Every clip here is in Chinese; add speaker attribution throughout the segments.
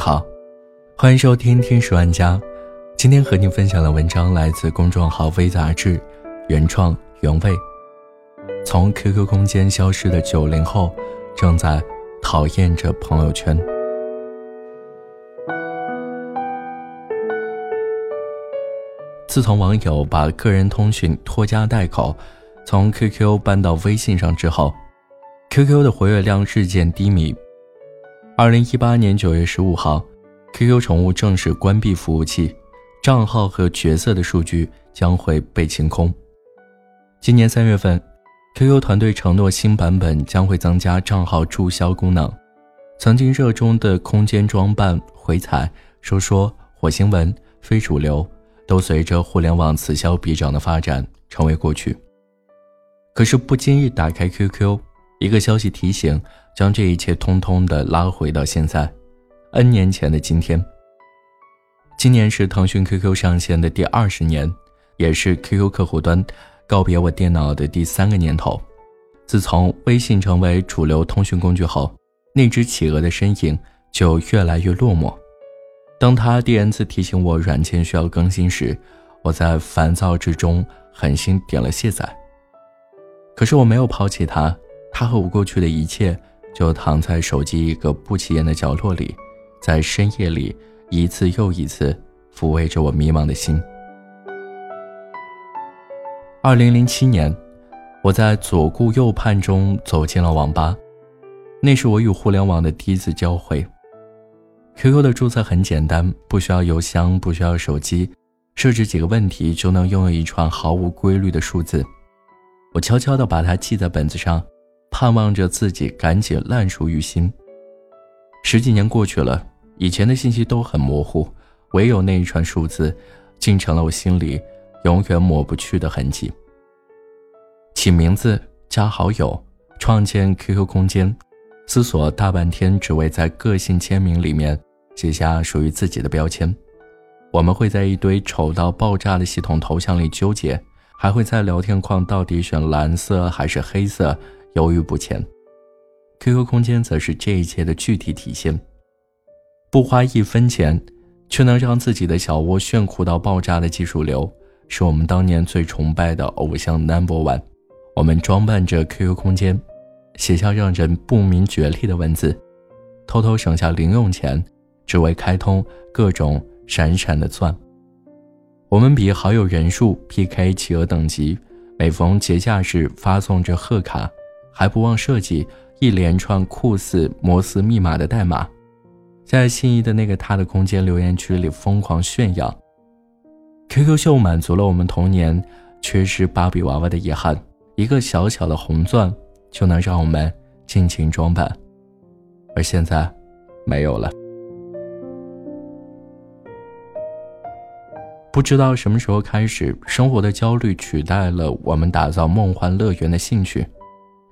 Speaker 1: 好，欢迎收听《天使玩家》。今天和你分享的文章来自公众号微杂志，原创原味。从 QQ 空间消失的九零后，正在讨厌着朋友圈。自从网友把个人通讯拖家带口从 QQ 搬到微信上之后，QQ 的活跃量日渐低迷。二零一八年九月十五号，QQ 宠物正式关闭服务器，账号和角色的数据将会被清空。今年三月份，QQ 团队承诺新版本将会增加账号注销功能。曾经热衷的空间装扮、回踩、说说、火星文、非主流。都随着互联网此消彼长的发展成为过去。可是不经意打开 QQ，一个消息提醒，将这一切通通的拉回到现在，N 年前的今天。今年是腾讯 QQ 上线的第二十年，也是 QQ 客户端告别我电脑的第三个年头。自从微信成为主流通讯工具后，那只企鹅的身影就越来越落寞。当他第 n 次提醒我软件需要更新时，我在烦躁之中狠心点了卸载。可是我没有抛弃它，他和我过去的一切就躺在手机一个不起眼的角落里，在深夜里一次又一次抚慰着我迷茫的心。二零零七年，我在左顾右盼中走进了网吧，那是我与互联网的第一次交汇。QQ 的注册很简单，不需要邮箱，不需要手机，设置几个问题就能拥有一串毫无规律的数字。我悄悄地把它记在本子上，盼望着自己赶紧烂熟于心。十几年过去了，以前的信息都很模糊，唯有那一串数字，竟成了我心里永远抹不去的痕迹。起名字、加好友、创建 QQ 空间，思索大半天，只为在个性签名里面。写下属于自己的标签，我们会在一堆丑到爆炸的系统头像里纠结，还会在聊天框到底选蓝色还是黑色犹豫不前。QQ 空间则是这一切的具体体现，不花一分钱，却能让自己的小窝炫酷到爆炸的技术流，是我们当年最崇拜的偶像 Number One。我们装扮着 QQ 空间，写下让人不明觉厉的文字，偷偷省下零用钱。只为开通各种闪闪的钻。我们比好友人数 PK 企鹅等级，每逢节假日发送着贺卡，还不忘设计一连串酷似摩斯密码的代码，在心仪的那个他的空间留言区里疯狂炫耀。QQ 秀满足了我们童年缺失芭比娃娃的遗憾，一个小小的红钻就能让我们尽情装扮，而现在没有了。不知道什么时候开始，生活的焦虑取代了我们打造梦幻乐园的兴趣。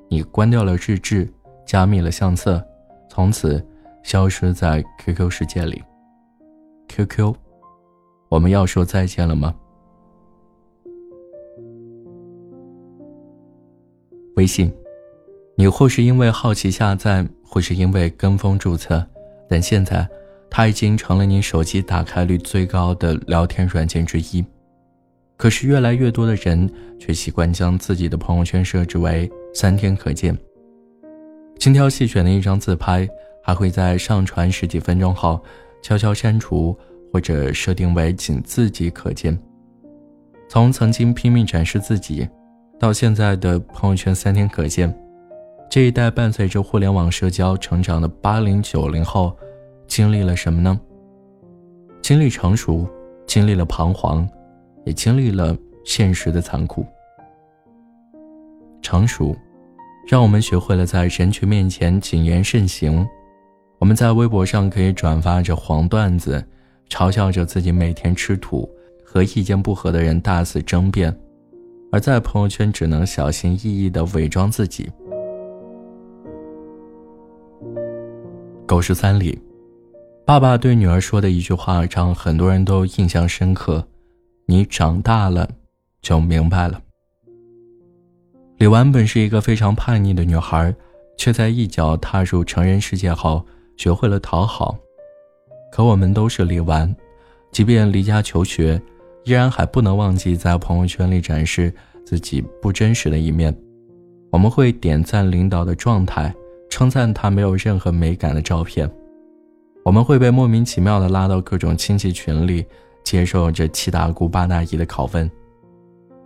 Speaker 1: 你关掉了日志，加密了相册，从此消失在 QQ 世界里。QQ，我们要说再见了吗？微信，你或是因为好奇下载，或是因为跟风注册，但现在。它已经成了你手机打开率最高的聊天软件之一，可是越来越多的人却习惯将自己的朋友圈设置为三天可见。精挑细选的一张自拍，还会在上传十几分钟后悄悄删除，或者设定为仅自己可见。从曾经拼命展示自己，到现在的朋友圈三天可见，这一代伴随着互联网社交成长的八零九零后。经历了什么呢？经历成熟，经历了彷徨，也经历了现实的残酷。成熟，让我们学会了在人群面前谨言慎行。我们在微博上可以转发着黄段子，嘲笑着自己每天吃土，和意见不合的人大肆争辩；而在朋友圈只能小心翼翼地伪装自己。狗十三里。爸爸对女儿说的一句话，让很多人都印象深刻：“你长大了，就明白了。”李纨本是一个非常叛逆的女孩，却在一脚踏入成人世界后，学会了讨好。可我们都是李纨，即便离家求学，依然还不能忘记在朋友圈里展示自己不真实的一面。我们会点赞领导的状态，称赞他没有任何美感的照片。我们会被莫名其妙的拉到各种亲戚群里，接受这七大姑八大姨的拷问，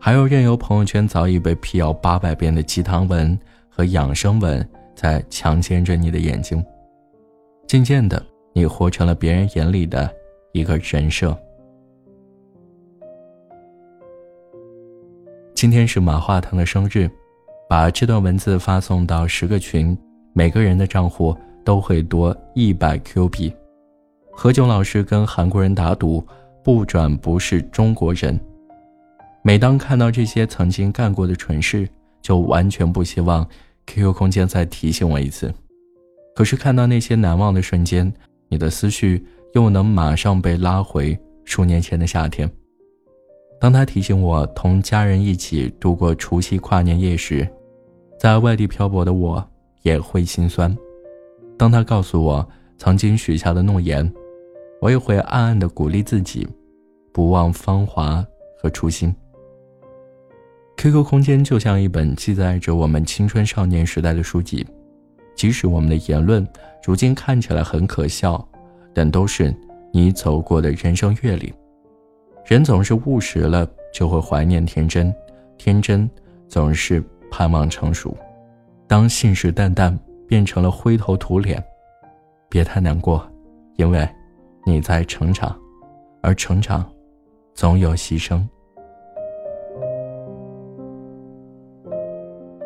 Speaker 1: 还有任由朋友圈早已被辟谣八百遍的鸡汤文和养生文在强奸着你的眼睛。渐渐的，你活成了别人眼里的一个人设。今天是马化腾的生日，把这段文字发送到十个群，每个人的账户。都会多一百 Q 币。何炅老师跟韩国人打赌，不转不是中国人。每当看到这些曾经干过的蠢事，就完全不希望 QQ 空间再提醒我一次。可是看到那些难忘的瞬间，你的思绪又能马上被拉回数年前的夏天。当他提醒我同家人一起度过除夕跨年夜时，在外地漂泊的我也会心酸。当他告诉我曾经许下的诺言，我也会暗暗的鼓励自己，不忘芳华和初心。QQ 空间就像一本记载着我们青春少年时代的书籍，即使我们的言论如今看起来很可笑，但都是你走过的人生阅历。人总是务实了，就会怀念天真，天真总是盼望成熟。当信誓旦旦。变成了灰头土脸，别太难过，因为你在成长，而成长总有牺牲。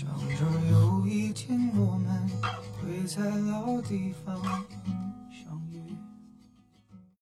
Speaker 1: 想着有一天我们会在老地方。